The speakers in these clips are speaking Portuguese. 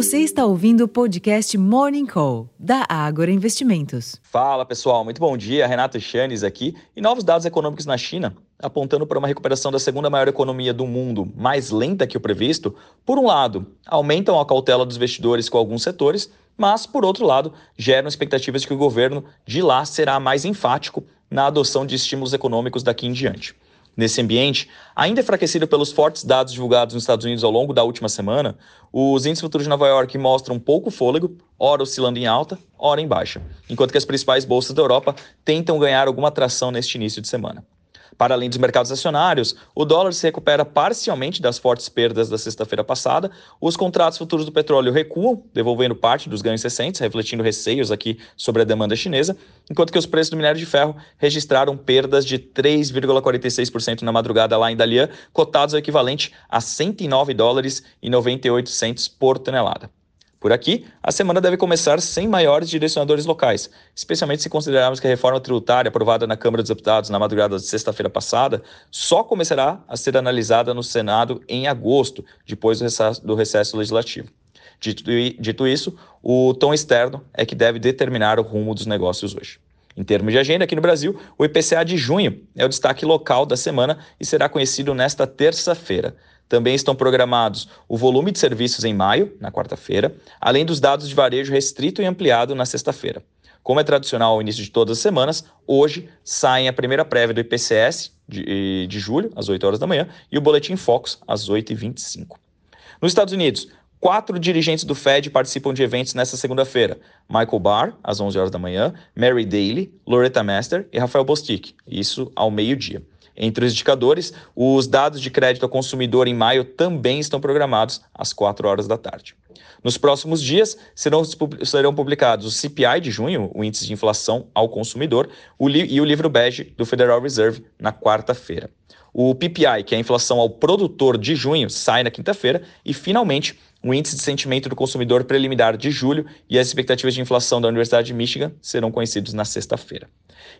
Você está ouvindo o podcast Morning Call, da Ágora Investimentos. Fala pessoal, muito bom dia. Renato Chanes aqui. E novos dados econômicos na China, apontando para uma recuperação da segunda maior economia do mundo, mais lenta que o previsto. Por um lado, aumentam a cautela dos investidores com alguns setores, mas, por outro lado, geram expectativas de que o governo de lá será mais enfático na adoção de estímulos econômicos daqui em diante. Nesse ambiente, ainda enfraquecido pelos fortes dados divulgados nos Estados Unidos ao longo da última semana, os índices futuros de Nova York mostram pouco fôlego, ora oscilando em alta, ora em baixa, enquanto que as principais bolsas da Europa tentam ganhar alguma tração neste início de semana. Para além dos mercados acionários, o dólar se recupera parcialmente das fortes perdas da sexta-feira passada, os contratos futuros do petróleo recuam, devolvendo parte dos ganhos recentes, refletindo receios aqui sobre a demanda chinesa, enquanto que os preços do minério de ferro registraram perdas de 3,46% na madrugada lá em Dalian, cotados ao equivalente a 109 dólares e 98 centos por tonelada. Por aqui, a semana deve começar sem maiores direcionadores locais, especialmente se considerarmos que a reforma tributária aprovada na Câmara dos Deputados na madrugada de sexta-feira passada só começará a ser analisada no Senado em agosto, depois do recesso, legislativo. Dito, dito isso, o tom externo é que deve determinar o rumo dos negócios hoje. Em termos de agenda, aqui no Brasil, o IPCA de junho é o destaque local da semana e será conhecido nesta terça-feira. Também estão programados o volume de serviços em maio, na quarta-feira, além dos dados de varejo restrito e ampliado na sexta-feira. Como é tradicional ao início de todas as semanas, hoje saem a primeira prévia do IPCS de, de julho, às 8 horas da manhã, e o Boletim Focus, às 8h25. Nos Estados Unidos, quatro dirigentes do Fed participam de eventos nesta segunda-feira. Michael Barr, às 11 horas da manhã, Mary Daly, Loretta Mester e Rafael Bostic, isso ao meio-dia. Entre os indicadores, os dados de crédito ao consumidor em maio também estão programados às 4 horas da tarde. Nos próximos dias serão, serão publicados o CPI de junho, o índice de inflação ao consumidor, o e o livro bege do Federal Reserve na quarta-feira. O PPI, que é a inflação ao produtor de junho, sai na quinta-feira e, finalmente, o índice de sentimento do consumidor preliminar de julho e as expectativas de inflação da Universidade de Michigan serão conhecidos na sexta-feira.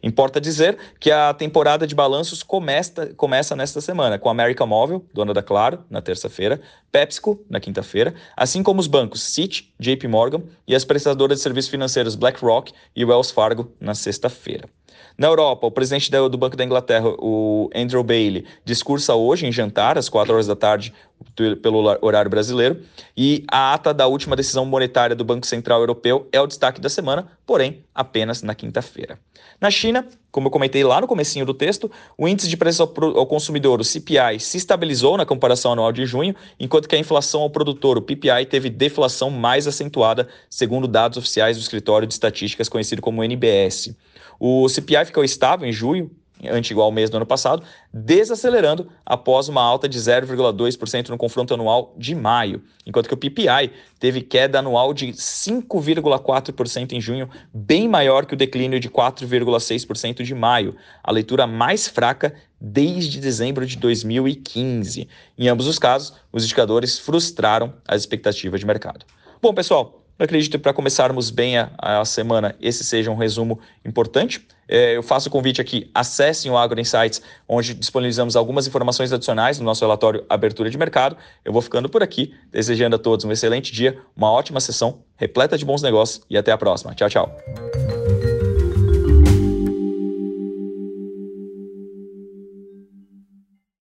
Importa dizer que a temporada de balanços começa, começa nesta semana, com a América Móvel, dona da Claro, na terça-feira, PepsiCo, na quinta-feira, assim como os bancos Citi, JP Morgan e as prestadoras de serviços financeiros BlackRock e Wells Fargo, na sexta-feira. Na Europa, o presidente do Banco da Inglaterra, o Andrew Bailey, discursa hoje em jantar, às 4 horas da tarde, pelo horário brasileiro, e a ata da última decisão monetária do Banco Central Europeu é o destaque da semana, porém apenas na quinta-feira. Na China, como eu comentei lá no comecinho do texto, o índice de preço ao consumidor, o CPI, se estabilizou na comparação anual de junho, enquanto que a inflação ao produtor, o PPI, teve deflação mais acentuada, segundo dados oficiais do escritório de estatísticas conhecido como NBS. O CPI ficou estável em junho, ante igual ao mês do ano passado, desacelerando após uma alta de 0,2% no confronto anual de maio, enquanto que o PPI teve queda anual de 5,4% em junho, bem maior que o declínio de 4,6% de maio, a leitura mais fraca desde dezembro de 2015. Em ambos os casos, os indicadores frustraram as expectativas de mercado. Bom, pessoal, eu acredito que para começarmos bem a, a, semana, esse seja um resumo importante. É, eu faço o convite aqui, acessem o Agro Insights, onde disponibilizamos algumas informações adicionais no nosso relatório Abertura de Mercado. Eu vou ficando por aqui, desejando a todos um excelente dia, uma ótima sessão, repleta de bons negócios e até a próxima. Tchau, tchau.